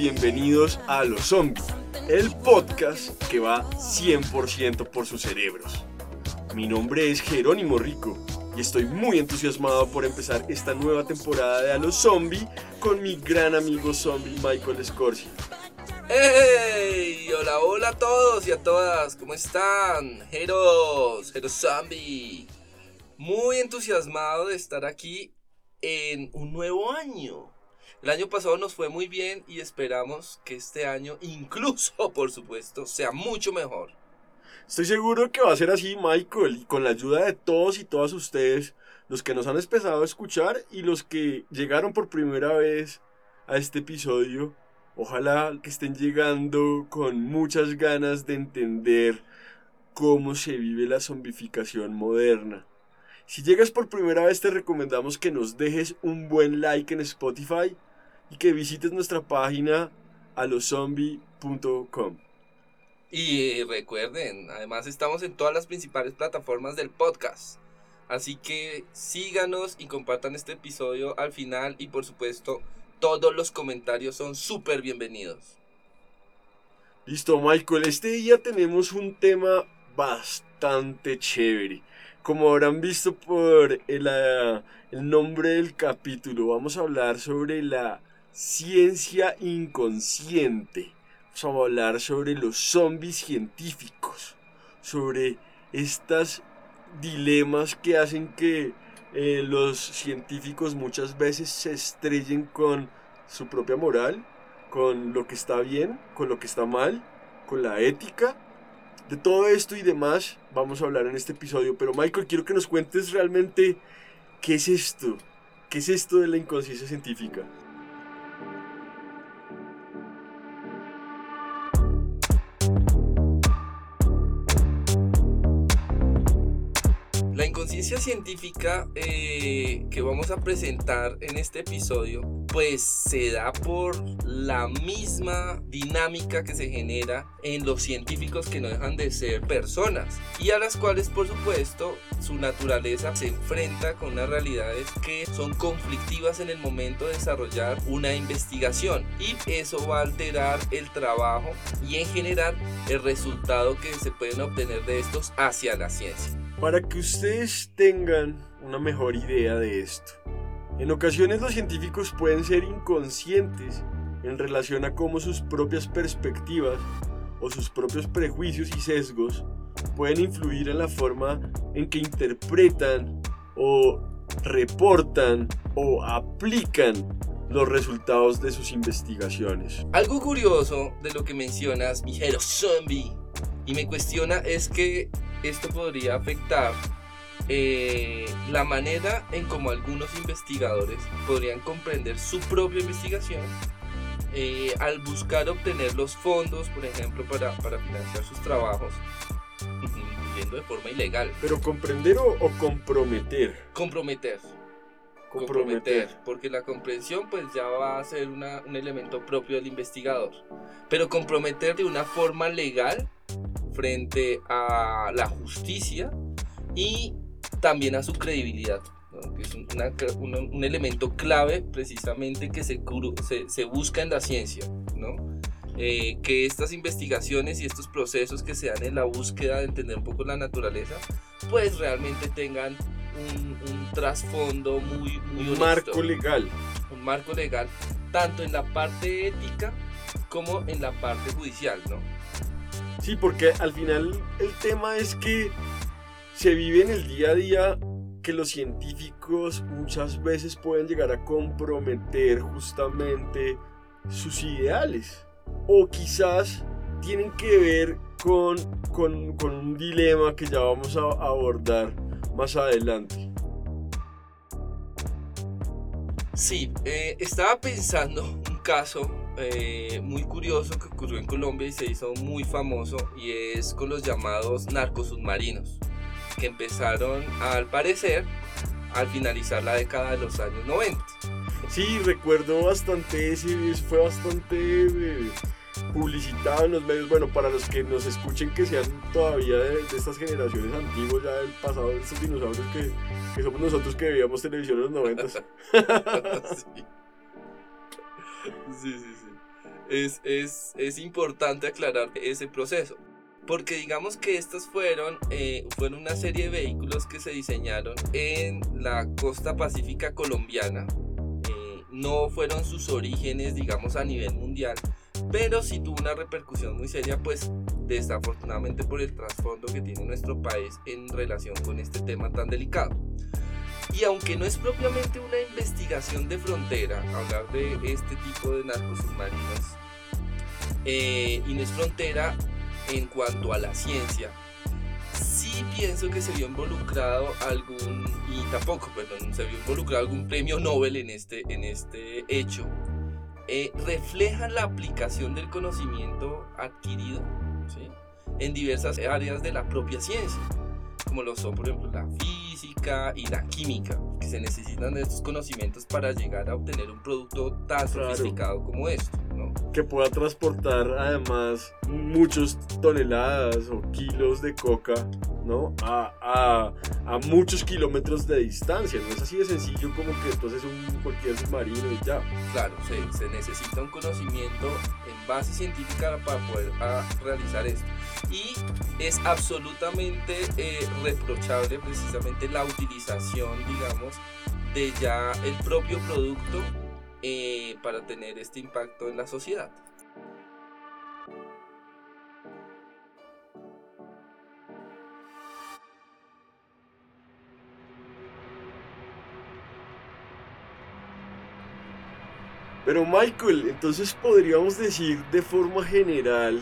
bienvenidos a Los Zombies, el podcast que va 100% por sus cerebros. Mi nombre es Jerónimo Rico y estoy muy entusiasmado por empezar esta nueva temporada de A los Zombies con mi gran amigo zombie Michael Scorsi. ¡Hey! Hola, hola a todos y a todas, ¿cómo están? Heroes, Heroes Zombie. Muy entusiasmado de estar aquí en un nuevo año. El año pasado nos fue muy bien y esperamos que este año, incluso por supuesto, sea mucho mejor. Estoy seguro que va a ser así, Michael, y con la ayuda de todos y todas ustedes, los que nos han empezado a escuchar y los que llegaron por primera vez a este episodio, ojalá que estén llegando con muchas ganas de entender cómo se vive la zombificación moderna. Si llegas por primera vez te recomendamos que nos dejes un buen like en Spotify y que visites nuestra página alozombie.com. Y recuerden, además estamos en todas las principales plataformas del podcast. Así que síganos y compartan este episodio al final y por supuesto todos los comentarios son súper bienvenidos. Listo, Michael, este día tenemos un tema bastante chévere. Como habrán visto por el, ah, el nombre del capítulo, vamos a hablar sobre la ciencia inconsciente. Vamos a hablar sobre los zombies científicos, sobre estas dilemas que hacen que eh, los científicos muchas veces se estrellen con su propia moral, con lo que está bien, con lo que está mal, con la ética. De todo esto y demás vamos a hablar en este episodio. Pero Michael, quiero que nos cuentes realmente qué es esto. ¿Qué es esto de la inconsciencia científica? Inconsciencia científica eh, que vamos a presentar en este episodio, pues se da por la misma dinámica que se genera en los científicos que no dejan de ser personas y a las cuales, por supuesto, su naturaleza se enfrenta con unas realidades que son conflictivas en el momento de desarrollar una investigación y eso va a alterar el trabajo y en general el resultado que se pueden obtener de estos hacia la ciencia. Para que ustedes tengan una mejor idea de esto, en ocasiones los científicos pueden ser inconscientes en relación a cómo sus propias perspectivas o sus propios prejuicios y sesgos pueden influir en la forma en que interpretan o reportan o aplican los resultados de sus investigaciones. Algo curioso de lo que mencionas, mi zombie, y me cuestiona es que esto podría afectar eh, la manera en cómo algunos investigadores podrían comprender su propia investigación eh, al buscar obtener los fondos, por ejemplo, para, para financiar sus trabajos, yendo de forma ilegal. Pero comprender o, o comprometer. Comprometer. comprometer, porque la comprensión pues ya va a ser una, un elemento propio del investigador. Pero comprometer de una forma legal frente a la justicia y también a su credibilidad, que es un, elemento clave precisamente que se, se, se busca en la ciencia, ¿no? Eh, que estas investigaciones y estos procesos que se dan en la búsqueda de entender un poco la naturaleza, pues realmente tengan un, trasfondo muy, muy Un marco legal. Un marco legal, tanto en la parte ética como en la parte judicial, ¿no? Sí, porque al final el tema es que se vive en el día a día que los científicos muchas veces pueden llegar a comprometer justamente sus ideales. O quizás tienen que ver con, con, un dilema que ya vamos a abordar más adelante. Sí, eh, estaba pensando un caso eh, muy curioso que ocurrió en Colombia y se hizo muy famoso y es con los llamados narcos submarinos que empezaron al parecer al finalizar la década de los años 90. Sí, recuerdo bastante ese, fue bastante eh, publicitado en los medios. Bueno, para los que nos escuchen que sean todavía de, estas generaciones antiguas, ya del pasado, de estos dinosaurios que, que somos nosotros que veíamos televisión en los 90. sí. sí, sí, Es, es, es importante aclarar ese proceso porque digamos que estas fueron, eh, fueron una serie de vehículos que se diseñaron en la costa pacífica colombiana. Eh, no fueron sus orígenes, digamos, a nivel mundial, pero sí tuvo una repercusión muy seria, pues desafortunadamente por el trasfondo que tiene nuestro país en relación con este tema tan delicado. Y aunque no es propiamente una investigación de frontera, hablar de este tipo de narcos submarinos, eh, y no es frontera, en cuanto a la ciencia, sí pienso que se vio involucrado algún, y tampoco, perdón, se vio involucrado algún premio Nobel en este, en este hecho, eh, reflejan la aplicación del conocimiento adquirido en diversas áreas de la propia ciencia, como lo son, por ejemplo, la física y la química, que se necesitan de estos conocimientos para llegar a obtener un producto tan sofisticado como esto que pueda transportar además muchos toneladas o kilos de coca, ¿no? A, a, a, muchos kilómetros de distancia. No es así de sencillo como que entonces un cualquier submarino y ya. Claro, se, se necesita un conocimiento en base científica para poder ah, realizar esto. Y es absolutamente eh, reprochable precisamente la utilización, digamos, de ya el propio producto eh, para tener este impacto en la sociedad. Pero Michael, entonces podríamos decir de forma general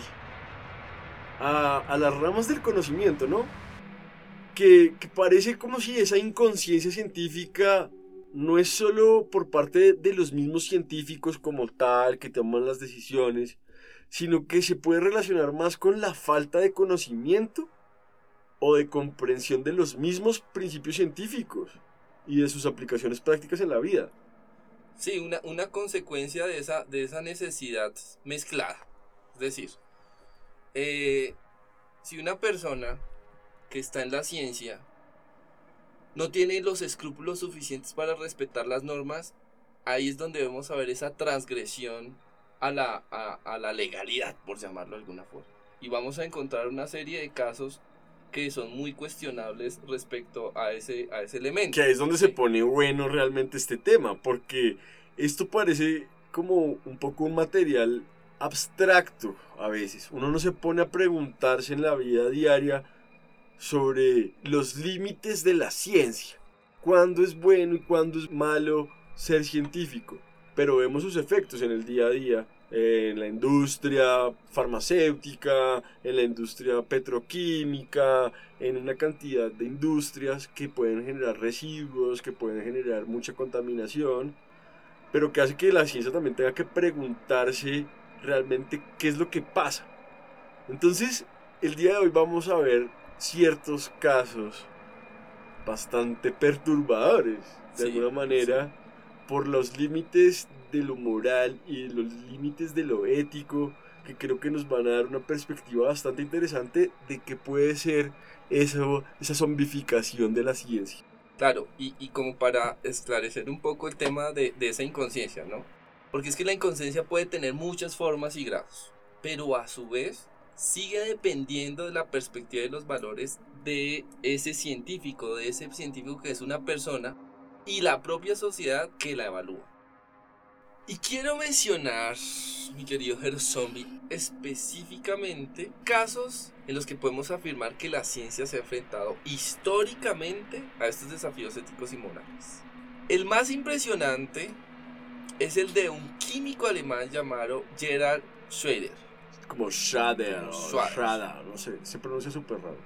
a, las ramas del conocimiento, ¿no? Que, que, parece como si esa inconsciencia científica no es solo por parte de los mismos científicos como tal que toman las decisiones, sino que se puede relacionar más con la falta de conocimiento o de comprensión de los mismos principios científicos y de sus aplicaciones prácticas en la vida. Sí, una, una consecuencia de esa, de esa necesidad mezclada. Es decir, eh, si una persona que está en la ciencia no tiene los escrúpulos suficientes para respetar las normas, ahí es donde vamos a ver esa transgresión a la, a, la legalidad, por llamarlo de alguna forma. Y vamos a encontrar una serie de casos que son muy cuestionables respecto a ese, a ese elemento. Que es donde se pone bueno realmente este tema, porque esto parece como un poco un material abstracto a veces. Uno no se pone a preguntarse en la vida diaria sobre los límites de la ciencia, cuándo es bueno y cuándo es malo ser científico, pero vemos sus efectos en el día a día, en la industria farmacéutica, en la industria petroquímica, en una cantidad de industrias que pueden generar residuos, que pueden generar mucha contaminación, pero que hace que la ciencia también tenga que preguntarse realmente qué es lo que pasa. Entonces, el día de hoy vamos a ver ciertos casos bastante perturbadores, de Sí, alguna manera, por los límites de lo moral y de los límites de lo ético, que creo que nos van a dar una perspectiva bastante interesante de qué puede ser eso, esa zombificación de la ciencia. Claro, y, y como para esclarecer un poco el tema de, de esa inconsciencia, ¿no? Porque es que la inconsciencia puede tener muchas formas y grados, pero a su vez sigue dependiendo de la perspectiva y los valores de ese científico, de ese científico que es una persona y la propia sociedad que la evalúa. Y quiero mencionar, mi querido Hero Zombie, específicamente casos en los que podemos afirmar que la ciencia se ha enfrentado históricamente a estos desafíos éticos y morales. El más impresionante es el de un químico alemán llamado Gerald Schroeder. Como Schrader, o Schrader. Schrader, no sé, se pronuncia súper raro.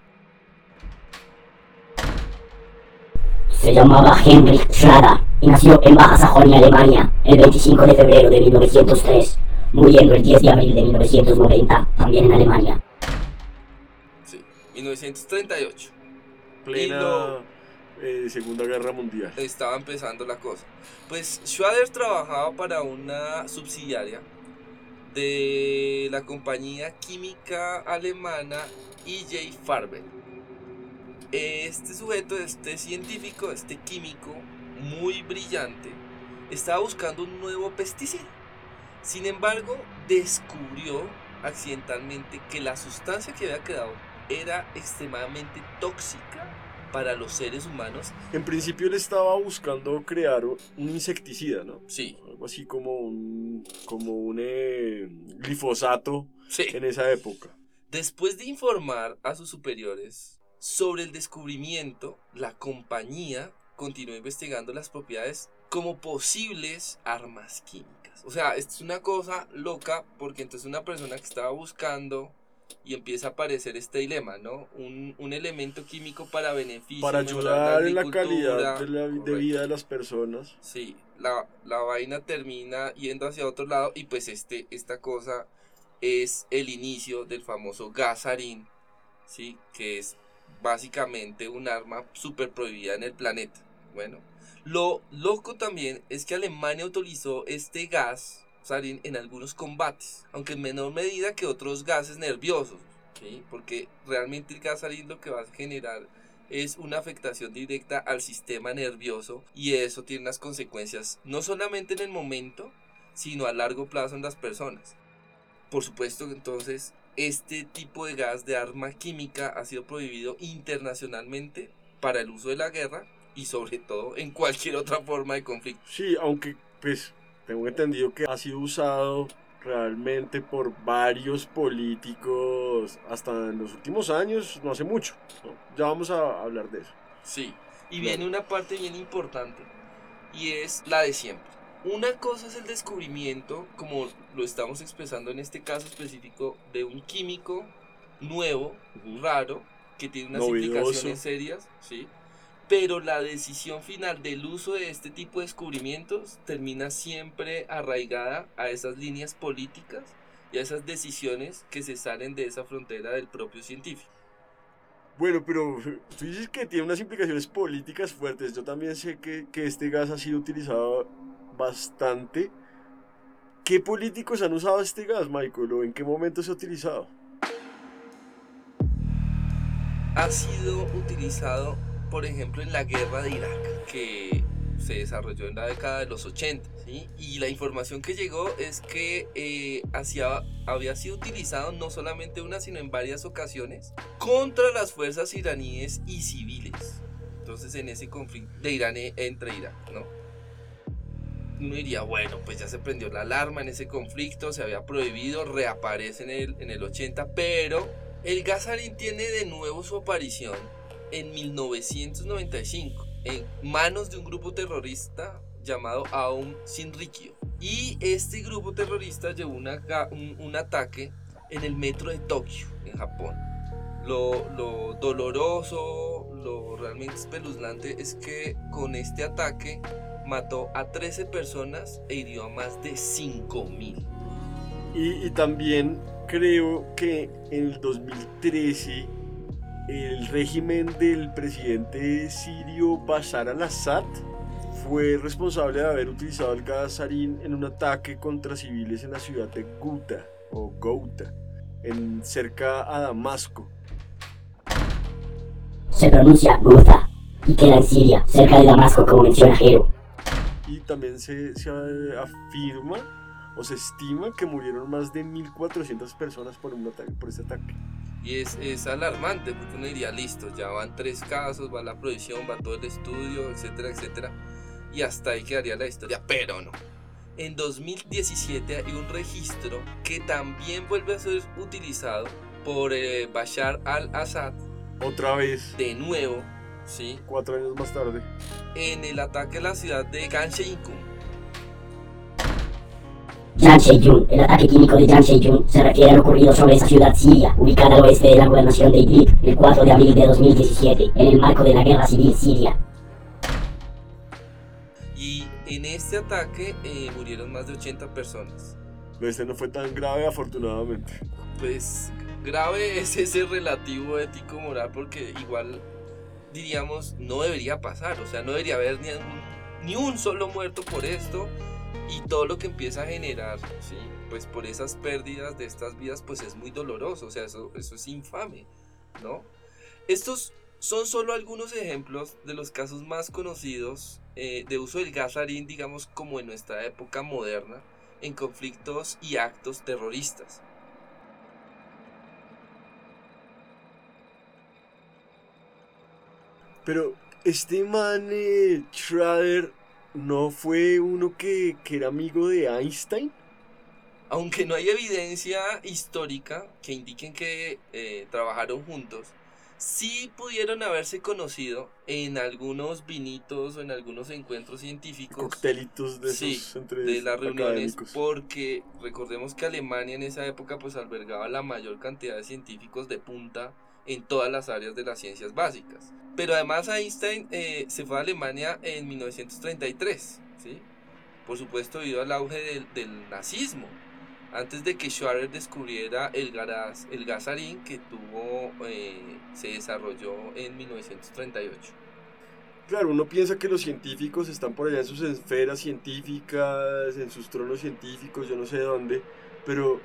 Se llamaba Heinrich Schrader y nació en Baja Sajonia, Alemania, el 25 de febrero de 1903, muriendo el 10 de abril de 1990, también en Alemania. Sí, 1938. Plena lo- eh, Segunda Guerra Mundial. estaba empezando la cosa. Pues Schrader trabajaba para una subsidiaria de la compañía química alemana EJ Farben. Este sujeto, este científico, este químico muy brillante, estaba buscando un nuevo pesticida. Sin embargo, descubrió accidentalmente que la sustancia que había quedado era extremadamente tóxica para los seres humanos. En principio él estaba buscando crear un insecticida, ¿no? Sí, Algo así como un, como un eh, glifosato sí. en esa época. Después de informar a sus superiores sobre el descubrimiento, la compañía continuó investigando las propiedades como posibles armas químicas. O sea, esto es una cosa loca porque entonces una persona que estaba buscando y empieza a aparecer este dilema, ¿no? Un, un elemento químico para beneficio. Para ayudar en la calidad de, la, de vida de las personas. Sí, la, la vaina termina yendo hacia otro lado y pues este, esta cosa es el inicio del famoso gasarín, ¿sí? Que es básicamente un arma súper prohibida en el planeta. Bueno, lo loco también es que Alemania utilizó este gas, sarín, en algunos combates, aunque en menor medida que otros gases nerviosos. Porque realmente el gasarín lo que va a generar es una afectación directa al sistema nervioso y eso tiene unas consecuencias no solamente en el momento, sino a largo plazo en las personas. Por supuesto entonces este tipo de gas de arma química ha sido prohibido internacionalmente para el uso de la guerra y sobre todo en cualquier otra forma de conflicto. Sí, aunque pues tengo entendido que ha sido usado realmente por varios políticos hasta en los últimos años, no hace mucho. ¿no? Ya vamos a hablar de eso. Sí, y Claro. viene una parte bien importante y es la de siempre. Una cosa es el descubrimiento, como lo estamos expresando en este caso específico, de un químico nuevo, raro, que tiene unas Novedoso. implicaciones serias, ¿sí? Pero la decisión final del uso de este tipo de descubrimientos termina siempre arraigada a esas líneas políticas y a esas decisiones que se salen de esa frontera del propio científico. Bueno, pero tú dices que tiene unas implicaciones políticas fuertes. Yo también sé que, que este gas ha sido utilizado bastante. ¿Qué políticos han usado este gas, Michael? ¿O en qué momento se ha utilizado? ha sido utilizado, por ejemplo, en la guerra de Irak, que se desarrolló en la década de los 80. ¿sí? Y la información que llegó es que eh, hacía- había sido utilizado no solamente una, sino en varias ocasiones contra las fuerzas iraníes y civiles. Entonces, en ese conflicto de Irán e- entre Irak, ¿no? Uno diría, bueno, pues ya se prendió la alarma en ese conflicto, se había prohibido, reaparece en el, en el 80, pero el gasarín tiene de nuevo su aparición en 1995 en manos de un grupo terrorista llamado Aum Shinrikyo. Y este grupo terrorista llevó una un, un ataque en el metro de Tokio, en Japón. Lo, lo doloroso, lo realmente espeluznante es que con este ataque mató a 13 personas e hirió a más de 5000. Y, y también creo que en el 2013 el régimen del presidente sirio Bashar al-Assad fue responsable de haber utilizado el gas sarín en un ataque contra civiles en la ciudad de Guta o Gouta, en cerca a Damasco. Se pronuncia Guta y queda en Siria, cerca de Damasco, como menciona Jero. Y también se, se afirma o se estima que murieron más de 1.400 personas por, un ataque, por este ataque. Y es, es, alarmante porque uno diría, listo, ya van tres casos, va la prohibición, va todo el estudio, etcétera, etcétera. Y hasta ahí quedaría la historia, pero no. En 2017 hay un registro que también vuelve a ser utilizado por eh, Bashar al-Assad. Otra vez. De nuevo, ¿sí? Cuatro años más tarde. En el ataque a la ciudad de Jansheyun, el ataque químico de Jansheyun se refiere a lo ocurrido sobre esa ciudad siria, ubicada al oeste de la gobernación de Idlib, el 4 de abril de 2017, en el marco de la guerra civil siria. Y en este ataque eh, murieron más de 80 personas. Este no fue tan grave, afortunadamente. Pues grave es ese relativo ético moral, porque igual diríamos no debería pasar, o sea, no debería haber ni un, ni un solo muerto por esto y todo lo que empieza a generar, pues por esas pérdidas de estas vidas, pues es muy doloroso, o sea, eso, es infame, ¿no? Estos son solo algunos ejemplos de los casos más conocidos eh, de uso del gas harín, digamos, como en nuestra época moderna, en conflictos y actos terroristas. Pero este man eh, Schrader no fue uno que, que era amigo de Einstein. Aunque no hay evidencia histórica que indiquen que eh, trabajaron juntos, sí pudieron haberse conocido en algunos vinitos o en algunos encuentros científicos. Coctelitos de, sí, esos entre de las reuniones, académicos. porque recordemos que Alemania en esa época pues albergaba la mayor cantidad de científicos de punta en todas las áreas de las ciencias básicas. Pero además Einstein eh, se fue a Alemania en 1933, ¿sí? por supuesto debido al auge del, del nazismo, antes de que Schwarer descubriera el gas, el gasarín que tuvo, eh, se desarrolló en 1938. Claro, uno piensa que los científicos están por allá en sus esferas científicas, en sus tronos científicos, yo no sé dónde, pero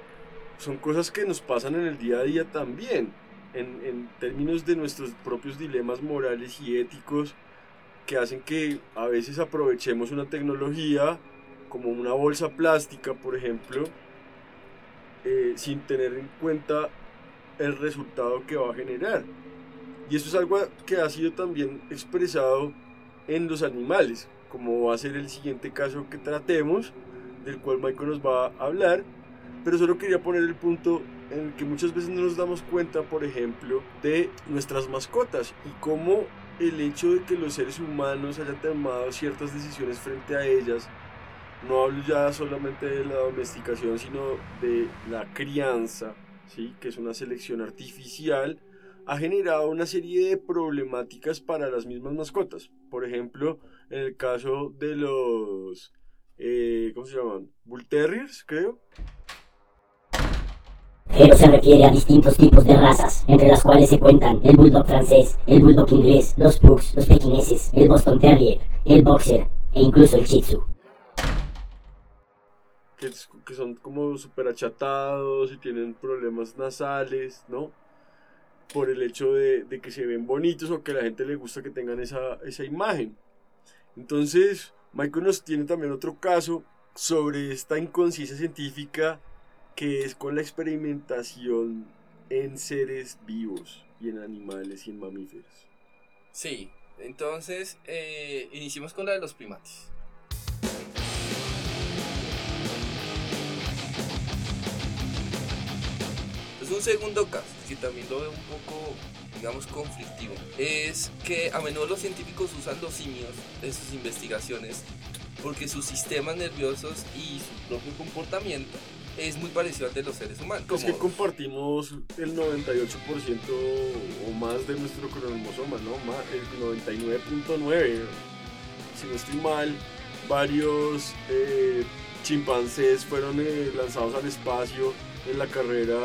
son cosas que nos pasan en el día a día también en, en, términos de nuestros propios dilemas morales y éticos que hacen que a veces aprovechemos una tecnología como una bolsa plástica, por ejemplo, eh, sin tener en cuenta el resultado que va a generar. Y eso es algo que ha sido también expresado en los animales, como va a ser el siguiente caso que tratemos, del cual Michael nos va a hablar, pero solo quería poner el punto en el que muchas veces no nos damos cuenta, por ejemplo, de nuestras mascotas y cómo el hecho de que los seres humanos hayan tomado ciertas decisiones frente a ellas, no hablo ya solamente de la domesticación, sino de la crianza, ¿sí? que es una selección artificial, ha generado una serie de problemáticas para las mismas mascotas. Por ejemplo, en el caso de los, eh, ¿cómo se llaman? Bull Terriers, creo. Pero se refiere a distintos tipos de razas, entre las cuales se cuentan el bulldog francés, el bulldog inglés, los pugs, los pequineses, el boston terrier, el boxer e incluso el shih tzu. Que, que son como súper achatados y tienen problemas nasales, ¿no? Por el hecho de, de, que se ven bonitos o que a la gente le gusta que tengan esa, esa imagen. Entonces, Michael nos tiene también otro caso sobre esta inconsciencia científica que es con la experimentación en seres vivos y en animales y en mamíferos. Sí, entonces eh, iniciemos con la de los primates. Es un segundo caso que también lo veo un poco, digamos, conflictivo. Es que a menudo los científicos usan los simios en sus investigaciones porque sus sistemas nerviosos y su propio comportamiento es muy parecido al de los seres humanos. Es que compartimos el 98% o más de nuestro cromosoma, ¿no? El 99.9. Si no estoy mal, varios eh, chimpancés fueron eh, lanzados al espacio en la carrera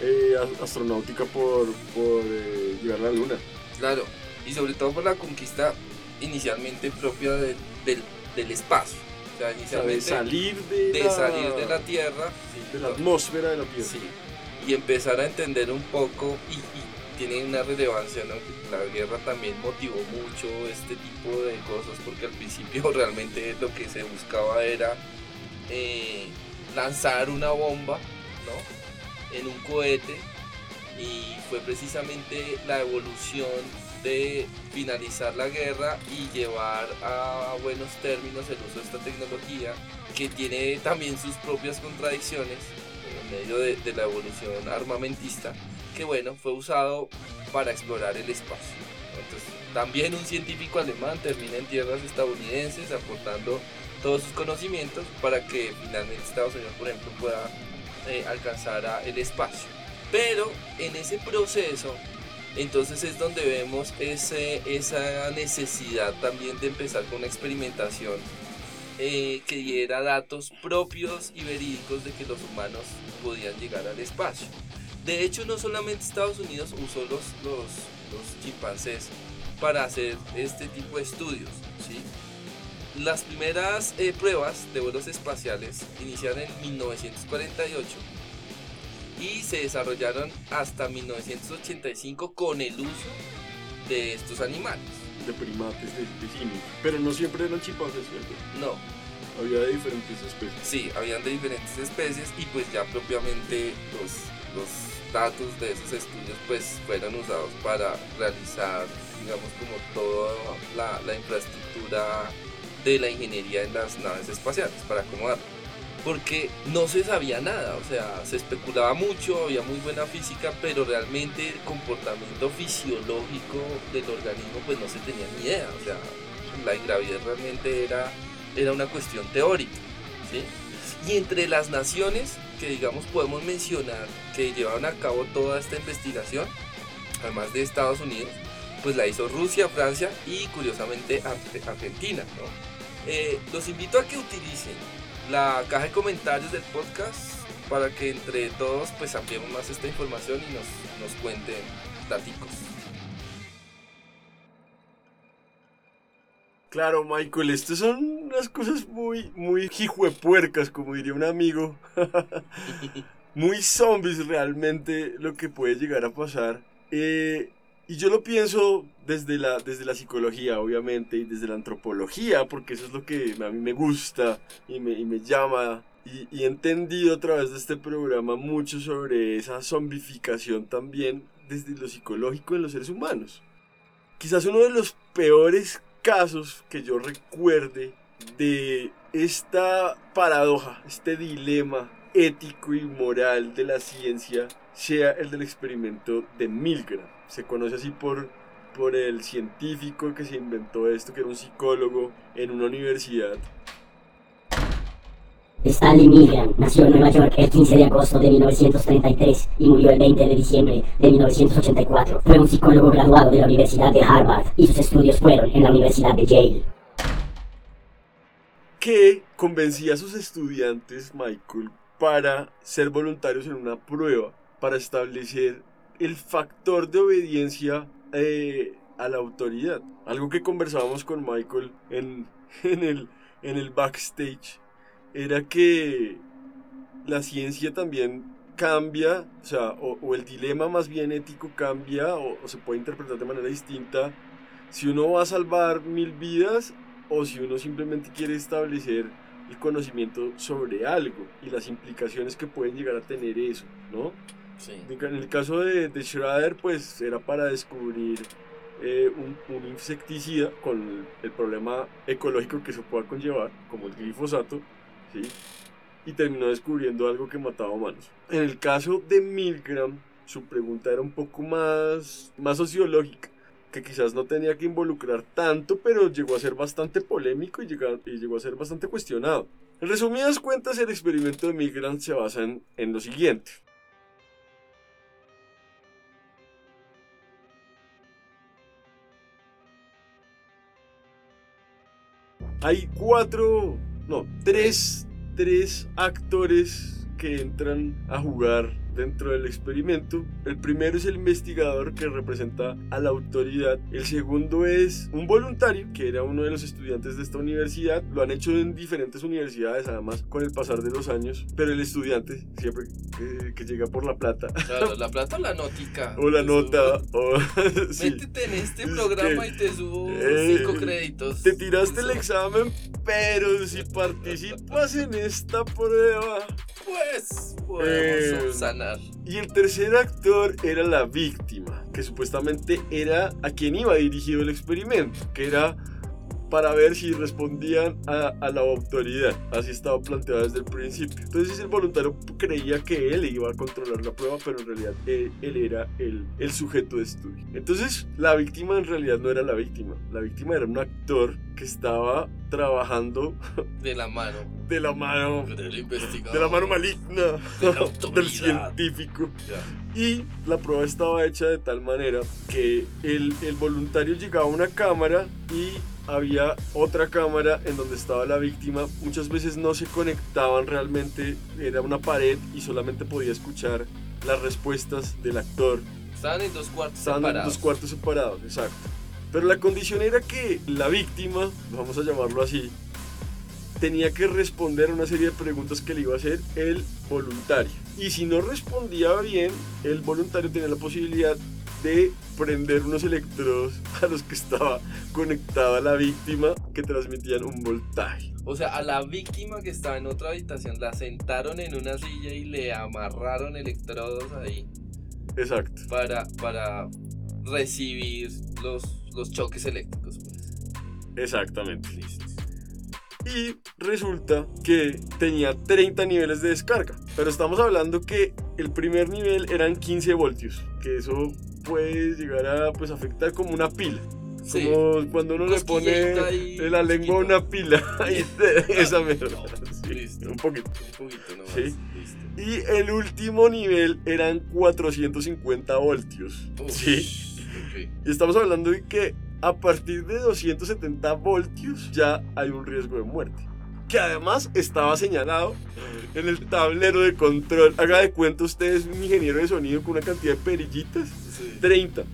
eh, astronáutica por, por eh, llegar a la luna. Claro, y sobre todo por la conquista inicialmente propia del, del, del espacio. Sea, de salir de, de la, salir de la Tierra sí, de la atmósfera de la Tierra. sí, y empezar a entender un poco y, y tiene una relevancia, la guerra también motivó mucho este tipo de cosas porque al principio realmente lo que se buscaba era eh, lanzar una bomba, ¿no? En un cohete y fue precisamente la evolución de finalizar la guerra y llevar a buenos términos el uso de esta tecnología que tiene también sus propias contradicciones en medio de, de la evolución armamentista que bueno fue usado para explorar el espacio. Entonces también un científico alemán termina en tierras estadounidenses aportando todos sus conocimientos para que finalmente Estados Unidos por ejemplo pueda eh, alcanzar el espacio. Pero en ese proceso entonces es donde vemos ese, esa necesidad también de empezar con una experimentación eh, que diera datos propios y verídicos de que los humanos podían llegar al espacio. De hecho, no solamente Estados Unidos usó los, los, los chimpancés para hacer este tipo de estudios. ¿sí? Las primeras eh, pruebas de vuelos espaciales iniciaron en 1948 y se desarrollaron hasta 1985 con el uso de estos animales. De primates, de, de simios. Pero no siempre eran chimpancés, ¿cierto? No, Había de diferentes especies. sí, habían de diferentes especies y pues ya propiamente los, los datos de esos estudios pues fueron usados para realizar digamos como toda la, la infraestructura de la ingeniería en las naves espaciales para acomodar porque no se sabía nada, o sea, se especulaba mucho, había muy buena física, pero realmente el comportamiento fisiológico del organismo pues no se tenía ni idea, o sea, la ingravidez realmente era, era una cuestión teórica, ¿sí? Y entre las naciones que digamos podemos mencionar que llevaron a cabo toda esta investigación, además de Estados Unidos, pues la hizo Rusia, Francia y curiosamente Ar- Argentina. Eh, los invito a que utilicen la caja de comentarios del podcast para que entre todos pues ampliemos más esta información y nos, nos cuenten daticos. Claro, Michael, estas son unas cosas muy, muy hijuepuercas, como diría un amigo. muy zombies realmente lo que puede llegar a pasar. Eh, y yo lo pienso desde la, desde la psicología, obviamente, y desde la antropología, porque eso es lo que a mí me gusta y me, y me llama. Y, y he entendido a través de este programa mucho sobre esa zombificación también desde lo psicológico en los seres humanos. Quizás uno de los peores casos que yo recuerde de esta paradoja, este dilema ético y moral de la ciencia sea el del experimento de Milgram. Se conoce así por, por el científico que se inventó esto, que era un psicólogo en una universidad. Stanley Milgram nació en Nueva York el 15 de agosto de 1933 y murió el 20 de diciembre de 1984. Fue un psicólogo graduado de la Universidad de Harvard y sus estudios fueron en la Universidad de Yale. que convencía a sus estudiantes, Michael, para ser voluntarios en una prueba, para establecer el factor de obediencia eh, a la autoridad. Algo que conversábamos con Michael en, en, el, en el backstage era que la ciencia también cambia, o sea, o, el dilema más bien ético cambia, o, o se puede interpretar de manera distinta, si uno va a salvar mil vidas o si uno simplemente quiere establecer el conocimiento sobre algo y las implicaciones que pueden llegar a tener eso, ¿no? Sí. En el caso de, de Schrader, pues era para descubrir eh, un, un insecticida con el, problema ecológico que eso pueda conllevar, como el glifosato, ¿sí? Y terminó descubriendo algo que mataba humanos. En el caso de Milgram, su pregunta era un poco más, más sociológica, que quizás no tenía que involucrar tanto, pero llegó a ser bastante polémico y, llega- y llegó a ser bastante cuestionado. En resumidas cuentas, el experimento de Milgram se basa en, en lo siguiente. Hay cuatro, no, tres, tres actores que entran a jugar dentro del experimento. El primero es el investigador que representa a la autoridad. El segundo es un voluntario que era uno de los estudiantes de esta universidad. Lo han hecho en diferentes universidades además con el pasar de los años. Pero el estudiante siempre que, que llega por la plata. Claro, la plata o la notica. O la nota. O, sí. Métete en este Es programa que, y te subo eh, cinco créditos. Te tiraste el examen, pero si participas en esta prueba. Pues podemos Eh, subsanar. Y el tercer actor era la víctima, que supuestamente era a quien iba dirigido el experimento, que era para ver si respondían a, a la autoridad. Así estaba planteado desde el principio. Entonces el voluntario creía que él iba a controlar la prueba, pero en realidad él, él era el, el sujeto de estudio. Entonces la víctima en realidad no era la víctima. La víctima era un actor que estaba trabajando De la mano. de la mano de la mano maligna De del científico. Ya. Y la prueba estaba hecha de tal manera que el, el voluntario llegaba a una cámara y había otra cámara en donde estaba la víctima. Muchas veces no se conectaban realmente, era una pared y solamente podía escuchar las respuestas del actor. Estaban en dos cuartos Estaban en separados. dos cuartos separados, exacto. Pero la condición era que la víctima, vamos a llamarlo así, tenía que responder una serie de preguntas que le iba a hacer el voluntario. Y si no respondía bien, el voluntario tenía la posibilidad de prender unos electrodos a los que estaba conectada la víctima que transmitían un voltaje. O sea, a la víctima que estaba en otra habitación la sentaron en una silla y le amarraron electrodos ahí Exacto. para, para recibir los, los choques eléctricos. pues. Exactamente. Listo. Y resulta que tenía 30 niveles de descarga. Pero estamos hablando que el primer nivel eran 15 voltios. Que eso puede llegar a pues, afectar como una pila. Sí. Como cuando uno le pone la lengua una pila. Ahí te- esa mierda. Sí, Listo. un poquito. Un poquito nomás. Sí. Listo. Y el último nivel eran 450 voltios. Uf, Sí. Y estamos hablando de que a partir de 270 voltios ya hay un riesgo de muerte. Que además estaba señalado en el tablero de control. Haga de cuenta usted es un ingeniero de sonido con una cantidad de perillitas. Sí. 30.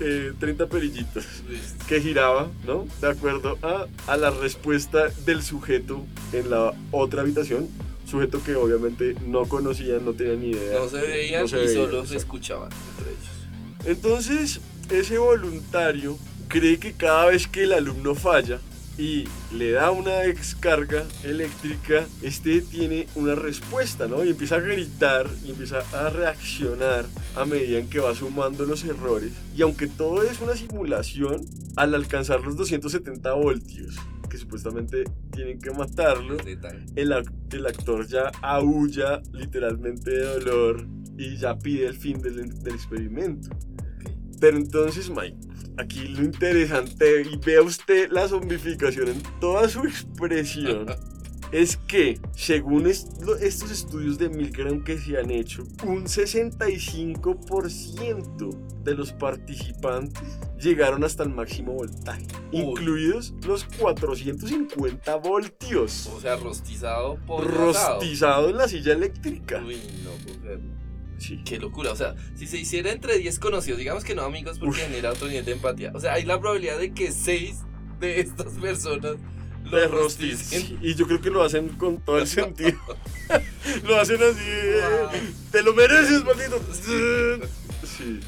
eh, 30 perillitas Listo. que giraba, ¿no? De acuerdo a, a la respuesta del sujeto en la otra habitación. Sujeto que obviamente no conocían, no tenían ni idea. No se veían No se y veían, solo se escuchaban entre ellos. Entonces, ese voluntario cree que cada vez que el alumno falla y le da una descarga eléctrica, este tiene una respuesta, ¿no? Y empieza a gritar y empieza a reaccionar a medida en que va sumando los errores. Y aunque todo es una simulación, al alcanzar los 270 voltios, que supuestamente tienen que matarlo, el, el actor ya aúlla literalmente de dolor y ya pide el fin del, del experimento. Pero entonces, Mike, aquí lo interesante, y vea usted la zombificación en toda su expresión, es que, según est- estos estudios de Milgram que se han hecho, un 65% de los participantes llegaron hasta el máximo voltaje, Uy. incluidos los 450 voltios, O sea, rostizado por rostizado en la silla eléctrica. Uy, no, creerlo. Sí. Qué locura. O sea, si se hiciera entre 10 conocidos, digamos que no amigos porque Uf. genera otro nivel de empatía. O sea, hay la probabilidad de que 6 de estas personas de lo rostis. Y yo creo que lo hacen con todo el sentido. lo hacen así. eh, Te lo mereces, maldito. Sí.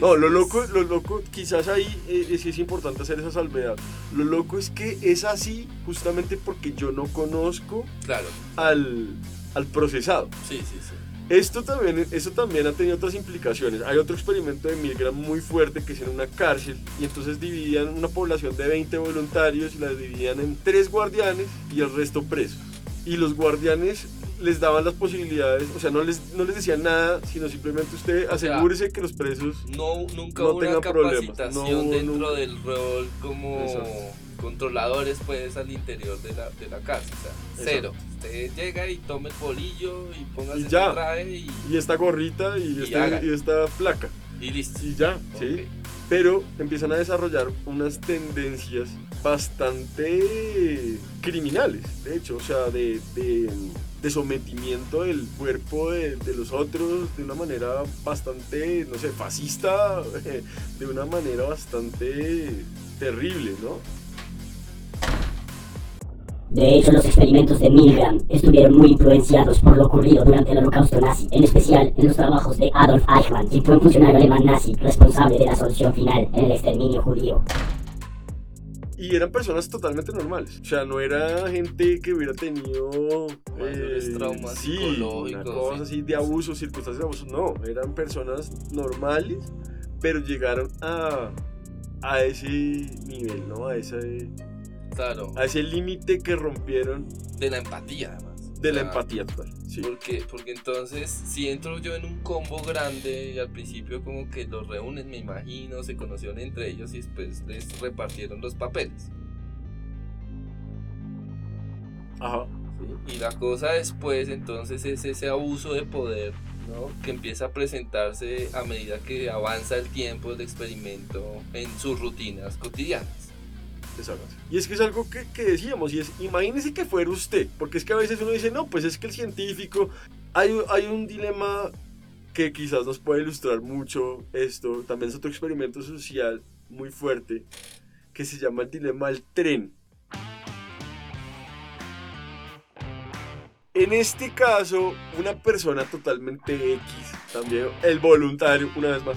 No, lo loco, lo loco, quizás ahí eh, sí es importante hacer esa salvedad. Lo loco es que es así justamente porque yo no conozco Claro, al, al procesado. sí, sí, sí. Esto también, esto también ha tenido otras implicaciones. Hay otro experimento de Milgram muy fuerte que es en una cárcel y entonces dividían una población de 20 voluntarios y la dividían en tres guardianes y el resto presos. Y los guardianes les daban las posibilidades, o sea, no les, no les decían nada, sino simplemente usted asegúrese que los presos... No, nunca No hubo una tenga problemas. No, dentro nunca. del rol como Exacto. controladores pues al interior de la, de la cárcel. O sea, cero. Usted llega y tome el bolillo y póngase Y ya. el traje y, Y esta gorrita y, Y este- y esta placa. y listo. Y ya, ¿sí? Pero empiezan a desarrollar unas tendencias bastante criminales, de hecho, o sea, de, de, de sometimiento del cuerpo de, los otros de una manera bastante, no sé, fascista, de una manera bastante terrible, ¿no? De hecho, los experimentos de Milgram estuvieron muy influenciados por lo ocurrido durante el holocausto nazi, en especial en los trabajos de Adolf Eichmann, quien fue un funcionario alemán nazi responsable de la solución final en el exterminio judío. Y eran personas totalmente normales. O sea, no era gente que hubiera tenido Mayores traumas sí, psicológicos, una cosa sí. así de abuso, circunstancias de abuso. No, eran personas normales, pero llegaron a, a ese nivel, ¿no? A ese, Claro, a ese límite que rompieron de la empatía además. De la sea, empatía total. Sí. Porque, porque entonces, si entro yo en un combo grande y al principio como que los reúnen, me imagino, se conocieron entre ellos y después les repartieron los papeles. Ajá. ¿sí? Y la cosa después entonces es ese abuso de poder ¿no? que empieza a presentarse a medida que avanza el tiempo del experimento en sus rutinas cotidianas. Exacto. Y es que es algo que, que decíamos, y es, imagínese que fuera usted, porque es que a veces uno dice, no, pues es que el científico, hay, hay un dilema que quizás nos puede ilustrar mucho esto, también es otro experimento social muy fuerte, que se llama el dilema del tren. En este caso, una persona totalmente X, también el voluntario, una vez más,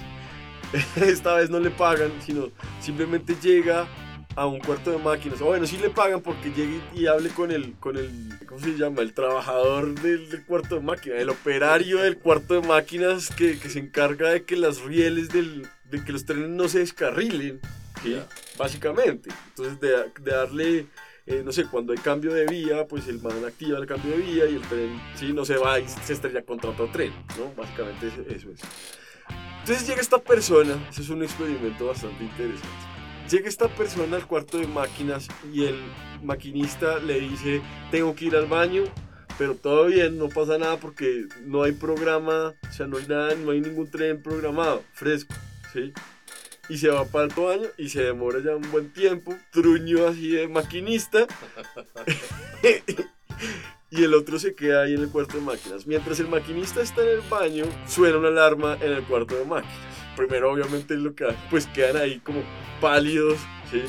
esta vez no le pagan, sino simplemente llega a un cuarto de máquinas. O bueno, sí le pagan porque llegue y hable con el, con el, ¿cómo se llama? El trabajador del, del cuarto de máquinas, el operario del cuarto de máquinas que, que se encarga de que las rieles del, de que los trenes no se descarrilen, ¿sí? Básicamente. Entonces, de, de darle, eh, no sé, cuando hay cambio de vía, pues el man activa el cambio de vía y el tren, sí, no se va y se estrella contra otro tren, ¿no? Básicamente eso, eso es. Entonces llega esta persona, eso es un experimento bastante interesante. Llega esta persona al cuarto de máquinas y el maquinista le dice, tengo que ir al baño, pero todo bien, no pasa nada porque no hay programa, o sea, no hay nada, no hay ningún tren programado, fresco, ¿sí? Y se va para el baño y se demora ya un buen tiempo, truño así de maquinista. y el otro se queda ahí en el cuarto de máquinas. Mientras el maquinista está en el baño, suena una alarma en el cuarto de máquinas. Primero, obviamente, lo que pues quedan ahí como pálidos, ¿sí?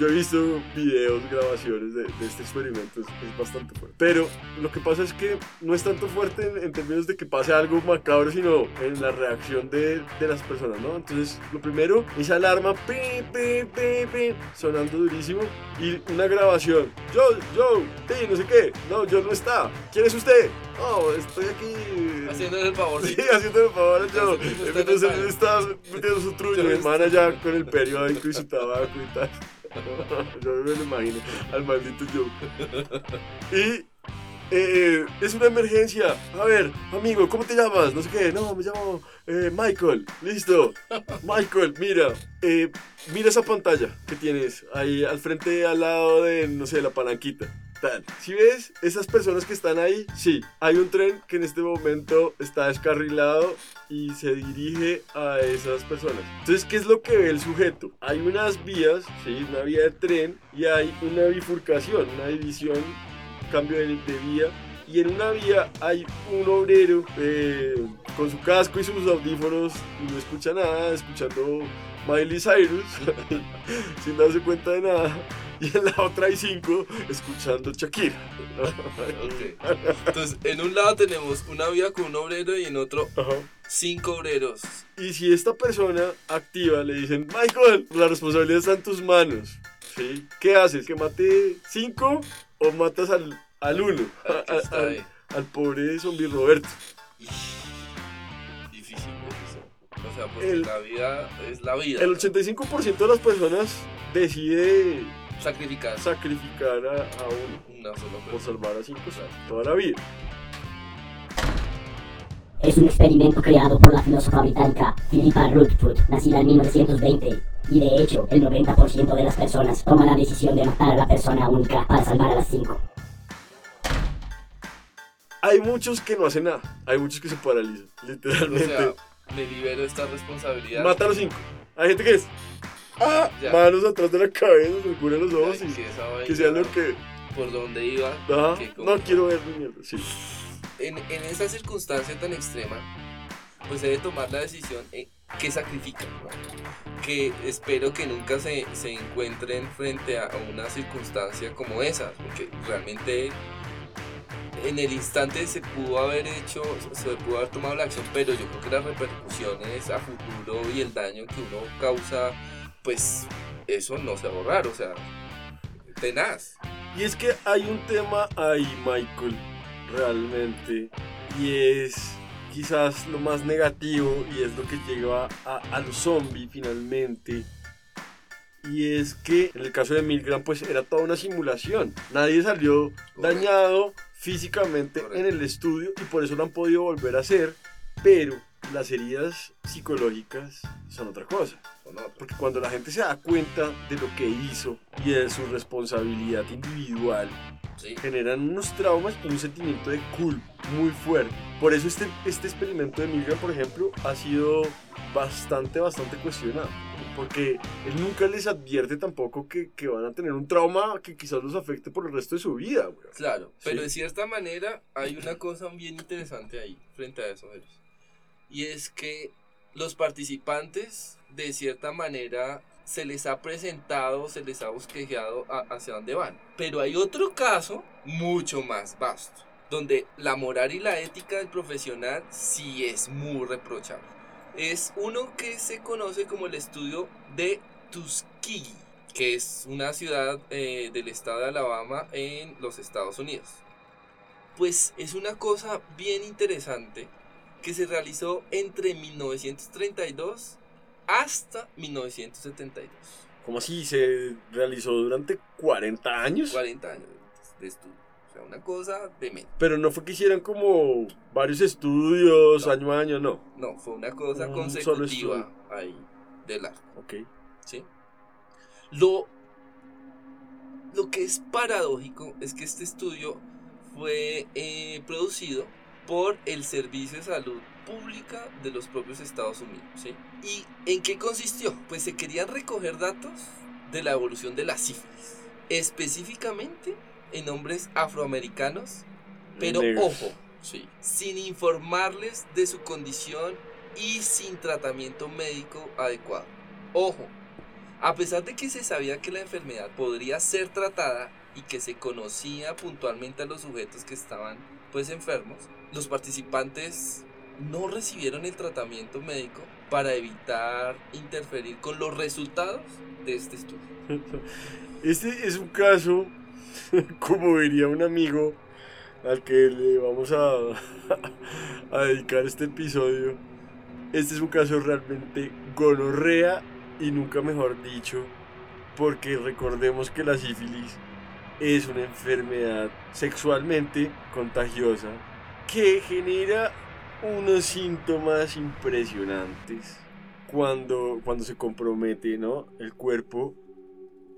Yo he visto videos, grabaciones de, de este experimento, es, es bastante fuerte. Pero lo que pasa es que no es tanto fuerte en, en términos de que pase algo macabro, sino en la reacción de, de las personas, ¿no? Entonces, lo primero, esa alarma, pi, pi, pi, pi, sonando durísimo, y una grabación. Yo, yo, sí, no sé qué, no, yo no está. ¿Quién es usted? No, estoy aquí. Haciéndole el favor. Sí, haciéndome el favor, yo. Entonces, él está metiendo su truño, mi hermana ya con el periódico y su tabaco y tal. Yo me lo imagino al maldito Joe. Y eh, es una emergencia. A ver, amigo, ¿cómo te llamas? No sé qué. No, me llamo eh, Michael. Listo. Michael, mira. eh, mira esa pantalla que tienes ahí al frente, al lado de, no sé, la palanquita. Tal. Si ves esas personas que están ahí, sí, hay un tren que en este momento está descarrilado y se dirige a esas personas. Entonces, ¿qué es lo que ve el sujeto? Hay unas vías, sí, una vía de tren y hay una bifurcación, una división, cambio de, de vía. Y en una vía hay un obrero eh, con su casco y sus audífonos y no escucha nada, escuchando Miley Cyrus sin darse cuenta de nada. Y en la otra hay cinco escuchando Shakira. Ok. Entonces, en un lado tenemos una vía con un obrero y en otro Ajá. cinco obreros. Y si esta persona activa le dicen, Michael, la responsabilidad está en tus manos. ¿Sí? ¿Qué haces? ¿Que mate cinco o matas al, al uno? Al A- al, al pobre zombie Roberto. O sea, porque El- la vida es la vida. El 85% de las personas decide Sacrificar sacrificar a, a uno una sola por salvar a cinco toda la vida. Es un experimento creado por la filósofa británica Philippa Rutherford, nacida en 1920. Y de hecho, el 90% de las personas toma la decisión de matar a la persona única para salvar a las 5. Hay muchos que no hacen nada. Hay muchos que se paralizan, O literalmente. sea, me libero de esta responsabilidad. Mata a los cinco. Hay gente que es. ¡Ah! Ya. Manos atrás de la cabeza, se cubre los ojos Ay, y que esa vaina- que sea lo que, por dónde iba. Ajá, que como- no quiero ver ni mierda, sí. en, en esa circunstancia tan extrema, pues debe tomar la decisión eh, que sacrifica, ¿no? que espero que nunca se, se encuentren frente a una circunstancia como esa, porque realmente en el instante se pudo haber hecho, se pudo haber tomado la acción, pero yo creo que las repercusiones a futuro y el daño que uno causa, pues eso no se va a borrar, o sea, tenaz. Y es que hay un tema ahí, Michael, realmente, y es quizás lo más negativo y es lo que lleva a, a los zombies finalmente. Y es que en el caso de Milgram, pues era toda una simulación. Nadie salió dañado físicamente en el estudio y por eso lo han podido volver a hacer. Pero las heridas psicológicas son otra cosa. Porque cuando la gente se da cuenta de lo que hizo y de su responsabilidad individual, Sí. generan unos traumas y un sentimiento de culpa muy fuerte. Por eso este, este experimento de Milgram, por ejemplo, ha sido bastante, bastante cuestionado. Porque él nunca les advierte tampoco que, que van a tener un trauma que quizás los afecte por el resto de su vida, güey. Claro, pero Sí. de cierta manera hay una cosa bien interesante ahí, frente a eso, Eros. Y es que los participantes, de cierta manera, se les ha presentado, se les ha bosquejeado a- hacia dónde van. Pero hay otro caso mucho más vasto, donde la moral y la ética del profesional sí es muy reprochable. Es uno que se conoce como el estudio de Tuskegee, que es una ciudad eh, del estado de Alabama en los Estados Unidos. Pues es una cosa bien interesante que se realizó entre 1932 hasta 1972. Como así se realizó durante 40 años. 40 años de estudio. O sea, una cosa de mente. Pero no fue que hicieran como varios estudios No. año a año, no. No, fue una cosa Un consecutiva ahí del arco. Ok. ¿sí? Lo, lo que es paradójico es que este estudio fue eh, producido por el Servicio de Salud Pública de los propios Estados Unidos. ¿sí? ¿Y en qué consistió? Pues se querían recoger datos de la evolución de la sífilis, específicamente en hombres afroamericanos, pero Negros. ojo, sí, sin informarles de su condición y sin tratamiento médico adecuado. Ojo, a pesar de que se sabía que la enfermedad podría ser tratada y que se conocía puntualmente a los sujetos que estaban pues enfermos, los participantes no recibieron el tratamiento médico para evitar interferir con los resultados de este estudio. Este es un caso, como diría un amigo al que le vamos a, a dedicar este episodio. Este es un caso realmente gonorrea y nunca mejor dicho, porque recordemos que la sífilis es una enfermedad sexualmente contagiosa que genera unos síntomas impresionantes cuando, cuando se compromete ¿no? el cuerpo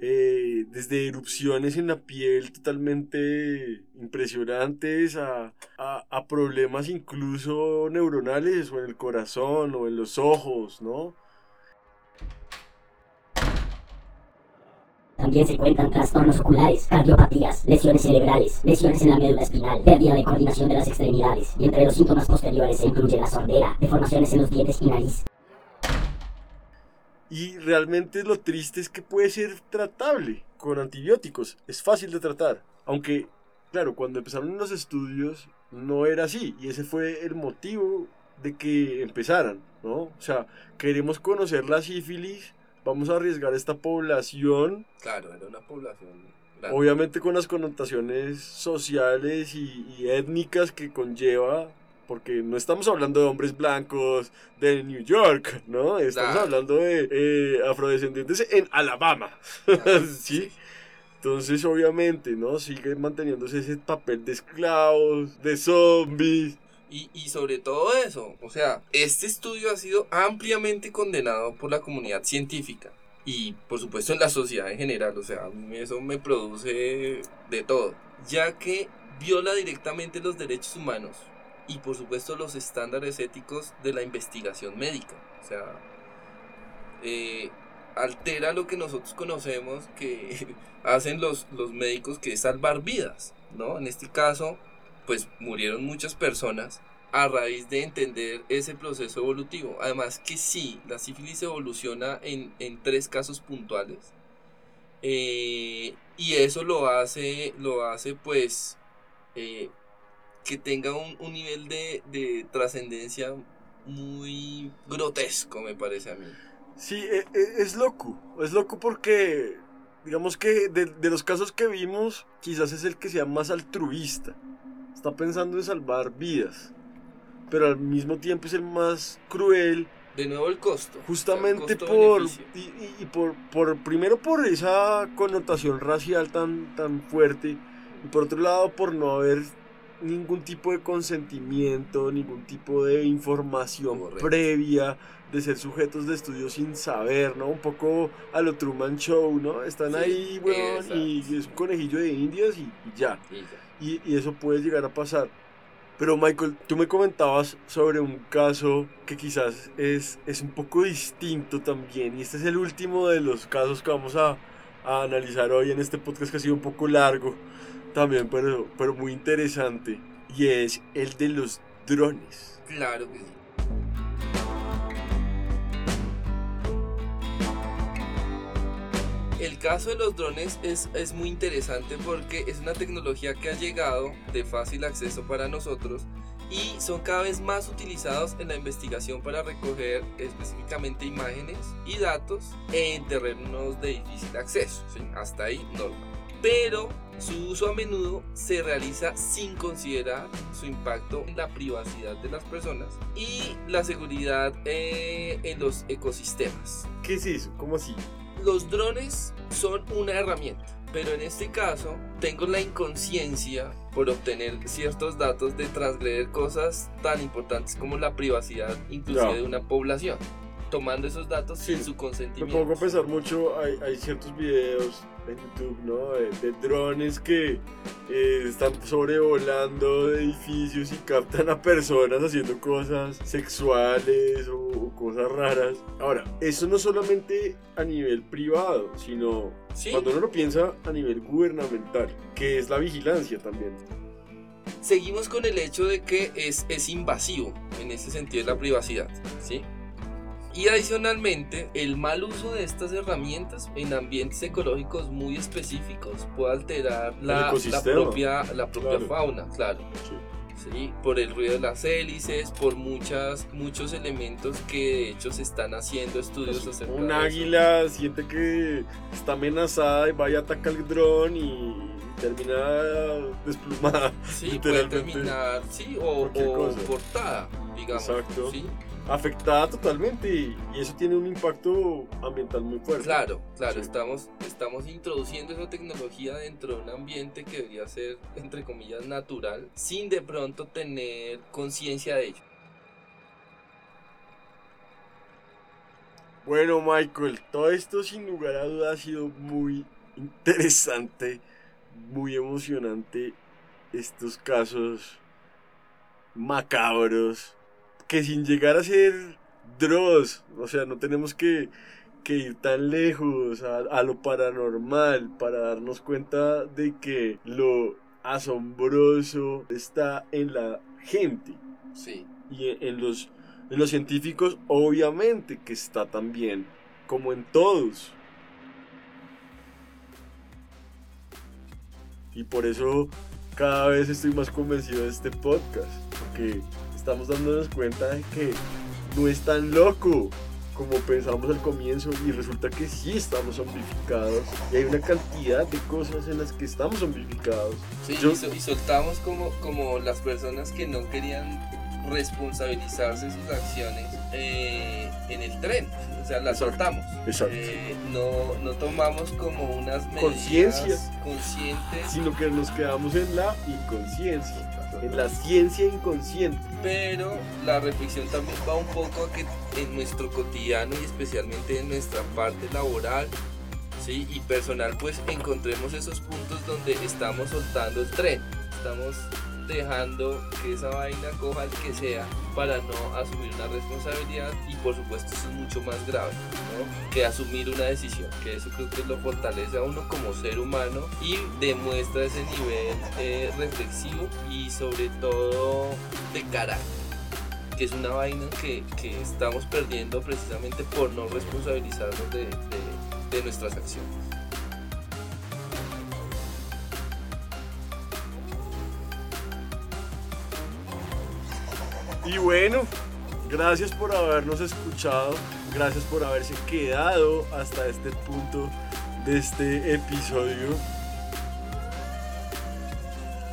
eh, desde erupciones en la piel totalmente impresionantes a, a- a problemas incluso neuronales o en el corazón o en los ojos, ¿no? También se cuentan trastornos oculares, cardiopatías, lesiones cerebrales, lesiones en la médula espinal, pérdida de coordinación de las extremidades, y entre los síntomas posteriores se incluye la sordera, deformaciones en los dientes y nariz. Y realmente lo triste es que puede ser tratable con antibióticos. Es fácil de tratar. Aunque, claro, cuando empezaron los estudios no era así. Y ese fue el motivo de que empezaran, ¿no? O sea, queremos conocer la sífilis, vamos a arriesgar esta población, Claro, era una población obviamente con las connotaciones sociales y, y étnicas que conlleva. Porque no estamos hablando de hombres blancos de New York, ¿no? Estamos hablando de eh, afrodescendientes en Alabama, ¿sí? Entonces, obviamente, ¿no? Sigue manteniéndose ese papel de esclavos, de zombies. Y, y sobre todo eso, o sea, este estudio ha sido ampliamente condenado por la comunidad científica y por supuesto en la sociedad en general, o sea, a mí eso me produce de todo, ya que viola directamente los derechos humanos y por supuesto los estándares éticos de la investigación médica, o sea, eh, altera lo que nosotros conocemos que hacen los, los médicos, que es salvar vidas, ¿no? En este caso, pues murieron muchas personas a raíz de entender ese proceso evolutivo. Además que sí, la sífilis evoluciona en, en tres casos puntuales. Eh, y eso lo hace, lo hace pues eh, que tenga un, un nivel de, de trascendencia muy grotesco, me parece a mí. Sí, e- e- es loco. Es loco porque, digamos que de, de los casos que vimos, quizás es el que sea más altruista. Está pensando en salvar vidas. Pero al mismo tiempo es el más cruel De nuevo el costo. Justamente el por, y, y- y por, por, primero por esa connotación racial tan, tan fuerte, y por otro lado por no haber ningún tipo de consentimiento, ningún tipo de información Correcto. previa, de ser sujetos de estudio sin saber, ¿no? Un poco a lo Truman Show, ¿no? Están Sí, ahí, weón, exacto. y es un conejillo de indias y, y ya Y ya. y, y eso puede llegar a pasar. Pero Michael, tú me comentabas sobre un caso que quizás es, es un poco distinto también. Y este es el último de los casos que vamos a, a analizar hoy en este podcast que ha sido un poco largo también, pero, pero muy interesante. Y es el de los drones. Claro que sí. El caso de los drones es, es muy interesante porque es una tecnología que ha llegado de fácil acceso para nosotros y son cada vez más utilizados en la investigación para recoger específicamente imágenes y datos en terrenos de difícil acceso. ¿sí? Hasta ahí normal. Pero su uso a menudo se realiza sin considerar su impacto en la privacidad de las personas y la seguridad eh, en los ecosistemas. ¿Qué es eso? ¿Cómo así? Los drones son una herramienta, pero en este caso tengo la inconsciencia por obtener ciertos datos de transgredir cosas tan importantes como la privacidad inclusive de una población, tomando esos datos Sí, sin su Me consentimiento. pongo a pensar mucho, hay, hay ciertos videos en YouTube, ¿no? De, de drones que eh, están sobrevolando edificios y captan a personas haciendo cosas sexuales o, o cosas raras. Ahora, eso no solamente a nivel privado, sino Sí. cuando uno lo piensa a nivel gubernamental, que es la vigilancia también. Seguimos con el hecho de que es, es invasivo en ese sentido de la privacidad, ¿sí? Y adicionalmente, el mal uso de estas herramientas en ambientes ecológicos muy específicos puede alterar la, propia, la propia Claro. fauna, claro. ¿sí? Por el ruido de las hélices, por muchas, muchos elementos que de hecho se están haciendo estudios acerca Un de eso. águila siente que está amenazada y vaya a atacar el dron y termina desplumada. Sí, puede terminar, sí, o, o cortada, digamos. Exacto. ¿sí? Afectada totalmente y, y eso tiene un impacto ambiental muy fuerte. Claro, claro, Sí. estamos, estamos introduciendo esa tecnología dentro de un ambiente que debería ser, entre comillas, natural, sin de pronto tener conciencia de ello. Bueno, Michael, todo esto sin lugar a dudas ha sido muy interesante, muy emocionante. Estos casos macabros que sin llegar a ser Dross, o sea, no tenemos que, que ir tan lejos a, a lo paranormal para darnos cuenta de que lo asombroso está en la gente Sí, y en, en los, en los científicos obviamente que está también, como en todos. Y por eso cada vez estoy más convencido de este podcast, porque estamos dándonos cuenta de que no es tan loco como pensamos al comienzo y resulta que sí estamos zombificados y hay una cantidad de cosas en las que estamos zombificados. sí Yo- y, sol- y soltamos como, como las personas que no querían responsabilizarse de sus acciones eh, en el tren, o sea, las soltamos. Exacto. Eh, no, no tomamos como unas medidas conscientes Sino que nos quedamos en la inconsciencia, en la ciencia inconsciente. pero la reflexión también va un poco a que en nuestro cotidiano y especialmente en nuestra parte laboral ¿sí? y personal pues encontremos esos puntos donde estamos soltando el tren, estamos dejando que esa vaina coja el que sea para no asumir una responsabilidad y por supuesto eso es mucho más grave que asumir una decisión, que eso creo que lo fortalece a uno como ser humano y demuestra ese nivel eh, reflexivo y sobre todo de carácter que es una vaina que, que, estamos perdiendo precisamente por no responsabilizarnos de, de, de nuestras acciones. Y bueno, gracias por habernos escuchado, gracias por haberse quedado hasta este punto de este episodio.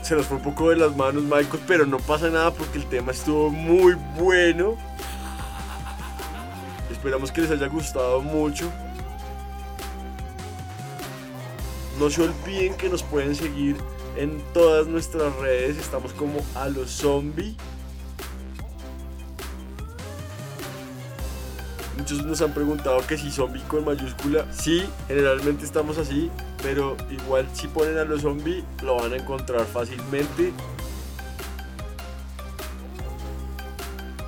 Se nos fue un poco de las manos, Michael, pero no pasa nada porque el tema estuvo muy bueno. Esperamos que les haya gustado mucho. No se olviden que nos pueden seguir en todas nuestras redes. Estamos como a los zombies. Muchos nos han preguntado que si zombie con mayúscula. Sí, generalmente estamos así, pero igual si ponen a los zombies lo van a encontrar fácilmente.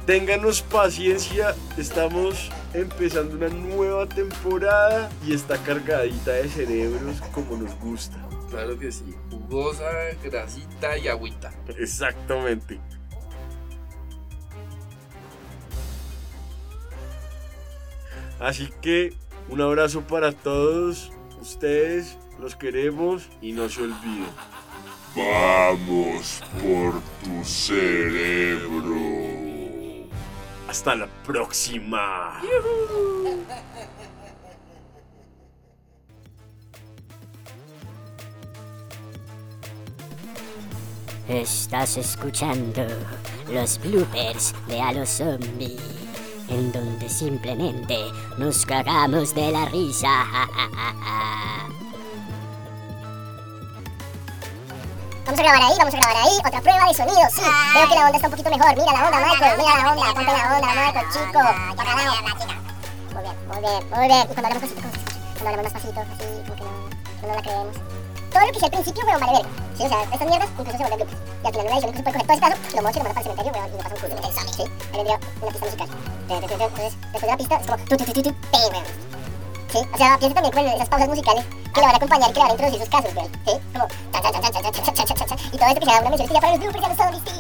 Ténganos paciencia, estamos empezando una nueva temporada y está cargadita de cerebros como nos gusta. Claro que sí, jugosa, grasita y agüita. Exactamente. Así que un abrazo para todos ustedes, los queremos y no se olviden. Vamos por tu cerebro. Hasta la próxima. Estás escuchando los bloopers de A los Zombie, en donde simplemente nos cagamos de la risa. Vamos a grabar ahí, vamos a grabar ahí. Otra prueba de sonido, sí. Veo que la onda está un poquito mejor. Mira la onda, Michael. Mira la onda. Ponte la onda, Michael, chico. Muy bien, muy bien, muy bien. Y cuando hablamos pasito, ¿cómo se escucha? Cuando hablamos más pasito, así, como que no, no la creemos. Todo lo que hice al principio, weón, vale. Sí, o sea, estas mierdas incluso se vuelven. Y al final la edición incluso puede coger todo pedazo, lo mocho y lo para el cementerio, weón, y me pasa un culo. Sí, ahí vendría una pista musical. Entonces, después de la pista, es como tu, tu, weón. Sí, o sea, piensa también con esas pausas musicales que le van a acompañar y que le van a sus casos, weón. Sí, como cha cha cha cha cha cha cha cha cha cha y todo esto que sea una mención especial para los bloopers, ya los zombies, sí.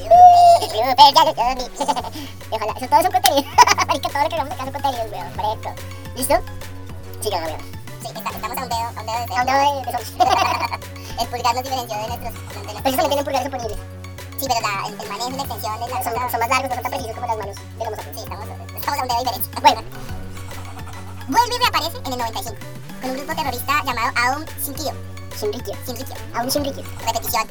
Bloopers, ya los zombies. Y ojalá, eso todo es un contenido. Marica, todo lo que hagamos acá son contenidos, weón, correcto. ¿Listo? Sigan, weón. Sí, estamos a un dedo, a un dedo de A un dedo de zombies. El pulgar nos diferenció de nuestros... Pero ellos también tienen pulgares oponibles. Sí, pero la, el, el manejo y la extensión de la son, son más largos, no son tan precisos como las manos de los. Sí, estamos, estamos a un dedo de diferencia. Bueno. Vuelve y reaparece en el 95 con un grupo terrorista llamado Aum Shinrikyo. Shinrikyo. Shinrikyo. Aum Shinrikyo. Repetición.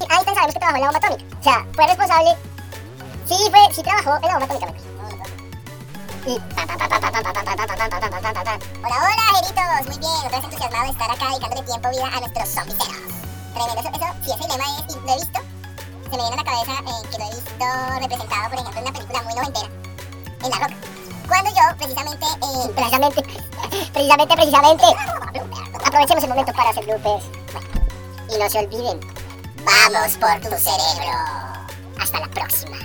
Y Einstein sabemos que trabajó en la bomba atómica. O sea, fue responsable... Sí, fue, sí trabajó en la bomba atómica, Y... Hola, hola, Jeritos. Muy bien, otra vez entusiasmado de estar acá dedicándole tiempo vida a nuestros zombiceros. Tremendo, eso, eso, si ese lema es, y lo he visto, se me viene a la cabeza eh, que lo he visto representado, por ejemplo, en una película muy noventera, en La Roca. Cuando yo, precisamente, eh, precisamente, precisamente, precisamente, aprovechemos el momento para hacer bloopers. Y no se olviden, vamos por tu cerebro. Hasta la próxima.